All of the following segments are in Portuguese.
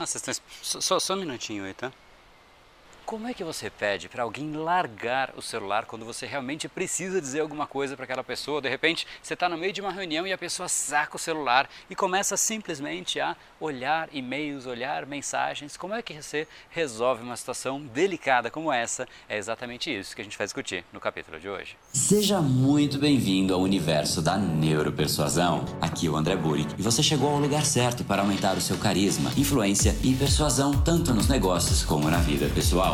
Assistência, só, só um minutinho aí, tá? Como é que você pede para alguém largar o celular quando você realmente precisa dizer alguma coisa para aquela pessoa? De repente, você está no meio de uma reunião e a pessoa saca o celular e começa simplesmente a olhar e-mails, olhar mensagens. Como é que você resolve uma situação delicada como essa? É exatamente isso que a gente vai discutir no capítulo de hoje. Seja muito bem-vindo ao universo da neuropersuasão. Aqui é o André Burick e você chegou ao lugar certo para aumentar o seu carisma, influência e persuasão tanto nos negócios como na vida pessoal.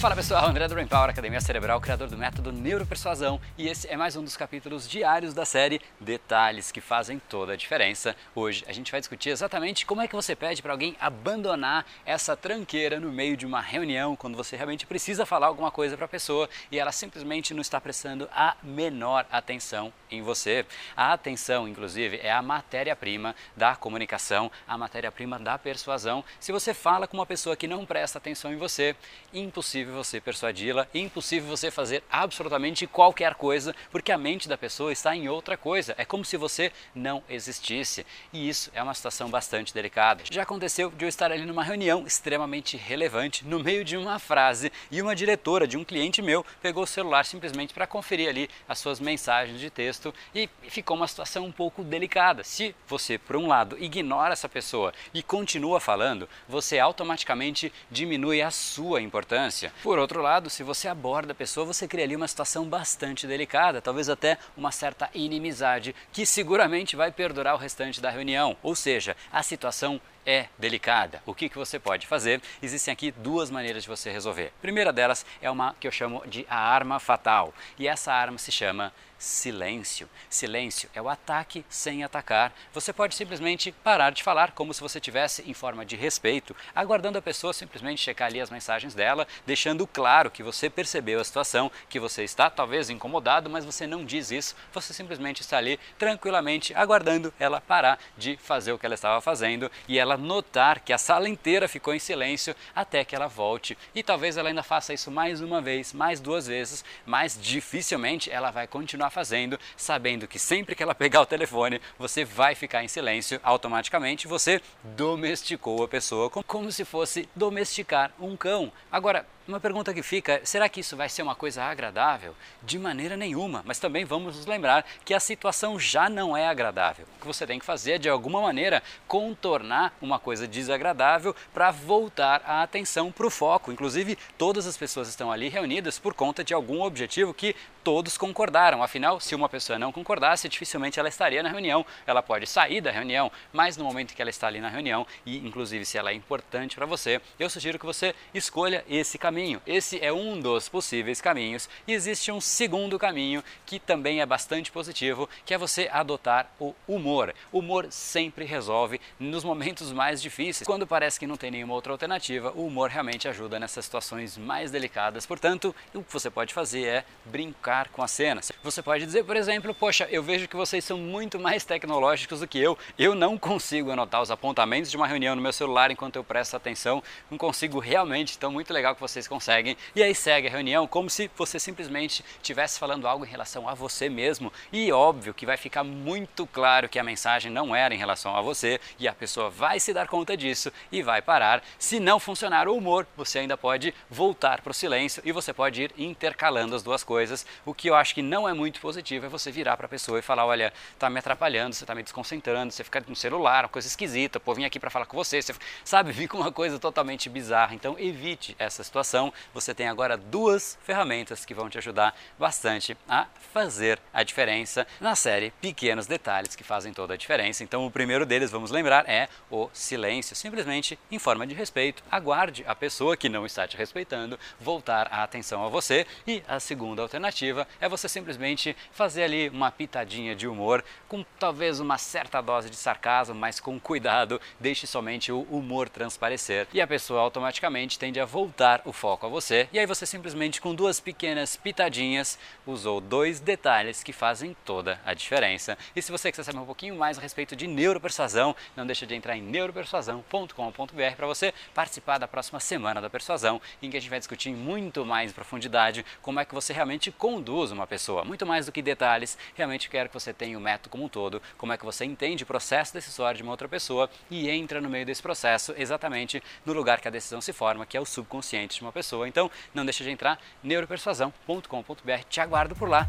Fala pessoal, André do Power, Academia Cerebral, criador do método Neuropersuasão e esse é mais um dos capítulos diários da série Detalhes que fazem toda a diferença. Hoje a gente vai discutir exatamente como é que você pede para alguém abandonar essa tranqueira no meio de uma reunião, quando você realmente precisa falar alguma coisa para a pessoa e ela simplesmente não está prestando a menor atenção em você. A atenção, inclusive, é a matéria-prima da comunicação, a matéria-prima da persuasão. Se você fala com uma pessoa que não presta atenção em você, impossível impossível você persuadi-la, impossível você fazer absolutamente qualquer coisa, porque a mente da pessoa está em outra coisa. É como se você não existisse. E isso é uma situação bastante delicada. Já aconteceu de eu estar ali numa reunião extremamente relevante, no meio de uma frase, e uma diretora de um cliente meu pegou o celular simplesmente para conferir ali as suas mensagens de texto e ficou uma situação um pouco delicada. Se você, por um lado, ignora essa pessoa e continua falando, você automaticamente diminui a sua importância. Por outro lado, se você aborda a pessoa, você cria ali uma situação bastante delicada, talvez até uma certa inimizade, que seguramente vai perdurar o restante da reunião. Ou seja, a situação é delicada. O que, que você pode fazer? Existem aqui duas maneiras de você resolver. A primeira delas é uma que eu chamo de a arma fatal. E essa arma se chama silêncio. Silêncio é o ataque sem atacar. Você pode simplesmente parar de falar como se você tivesse em forma de respeito, aguardando a pessoa simplesmente checar ali as mensagens dela, deixando claro que você percebeu a situação, que você está talvez incomodado, mas você não diz isso. Você simplesmente está ali tranquilamente aguardando ela parar de fazer o que ela estava fazendo e ela notar que a sala inteira ficou em silêncio até que ela volte. E talvez ela ainda faça isso mais uma vez, mais duas vezes, mas dificilmente ela vai continuar fazendo, sabendo que sempre que ela pegar o telefone, você vai ficar em silêncio, automaticamente você domesticou a pessoa como se fosse domesticar um cão. Agora, uma pergunta que fica: será que isso vai ser uma coisa agradável? De maneira nenhuma, mas também vamos nos lembrar que a situação já não é agradável. O que você tem que fazer é, de alguma maneira, contornar uma coisa desagradável para voltar a atenção para o foco. Inclusive, todas as pessoas estão ali reunidas por conta de algum objetivo que todos concordaram. Afinal, se uma pessoa não concordasse, dificilmente ela estaria na reunião. Ela pode sair da reunião, mas no momento que ela está ali na reunião, e inclusive se ela é importante para você, eu sugiro que você escolha esse caminho. Esse é um dos possíveis caminhos e existe um segundo caminho que também é bastante positivo, que é você adotar o humor. O humor sempre resolve nos momentos mais difíceis. Quando parece que não tem nenhuma outra alternativa, o humor realmente ajuda nessas situações mais delicadas. Portanto, o que você pode fazer é brincar com a cena. Você pode dizer, por exemplo, poxa, eu vejo que vocês são muito mais tecnológicos do que eu. Eu não consigo anotar os apontamentos de uma reunião no meu celular enquanto eu presto atenção. Não consigo realmente. Então, muito legal que vocês conseguem. E aí segue a reunião como se você simplesmente estivesse falando algo em relação a você mesmo. E óbvio que vai ficar muito claro que a mensagem não era em relação a você e a pessoa vai se dar conta disso e vai parar. Se não funcionar o humor, você ainda pode voltar para o silêncio e você pode ir intercalando as duas coisas. O que eu acho que não é muito positivo é você virar para a pessoa e falar: olha, tá me atrapalhando, você tá me desconcentrando, você fica no celular, uma coisa esquisita, pô, vim aqui para falar com você, você sabe, fica uma coisa totalmente bizarra. Então evite essa situação você tem agora duas ferramentas que vão te ajudar bastante a fazer a diferença na série Pequenos Detalhes que fazem toda a diferença. Então o primeiro deles, vamos lembrar, é o silêncio. Simplesmente em forma de respeito, aguarde a pessoa que não está te respeitando voltar a atenção a você. E a segunda alternativa é você simplesmente fazer ali uma pitadinha de humor, com talvez uma certa dose de sarcasmo, mas com cuidado, deixe somente o humor transparecer e a pessoa automaticamente tende a voltar o foco a você. E aí você simplesmente com duas pequenas pitadinhas usou dois detalhes que fazem toda a diferença. E se você quiser saber um pouquinho mais a respeito de neuropersuasão, não deixe de entrar em neuropersuasão.com.br para você participar da próxima semana da persuasão, em que a gente vai discutir muito mais em profundidade como é que você realmente conduz uma pessoa, muito mais do que detalhes. Realmente quero que você tenha o método como um todo, como é que você entende o processo decisório de uma outra pessoa e entra no meio desse processo exatamente no lugar que a decisão se forma, que é o subconsciente de uma pessoa. Então, não deixe de entrar neuropersuasão.com.br. Te aguardo por lá.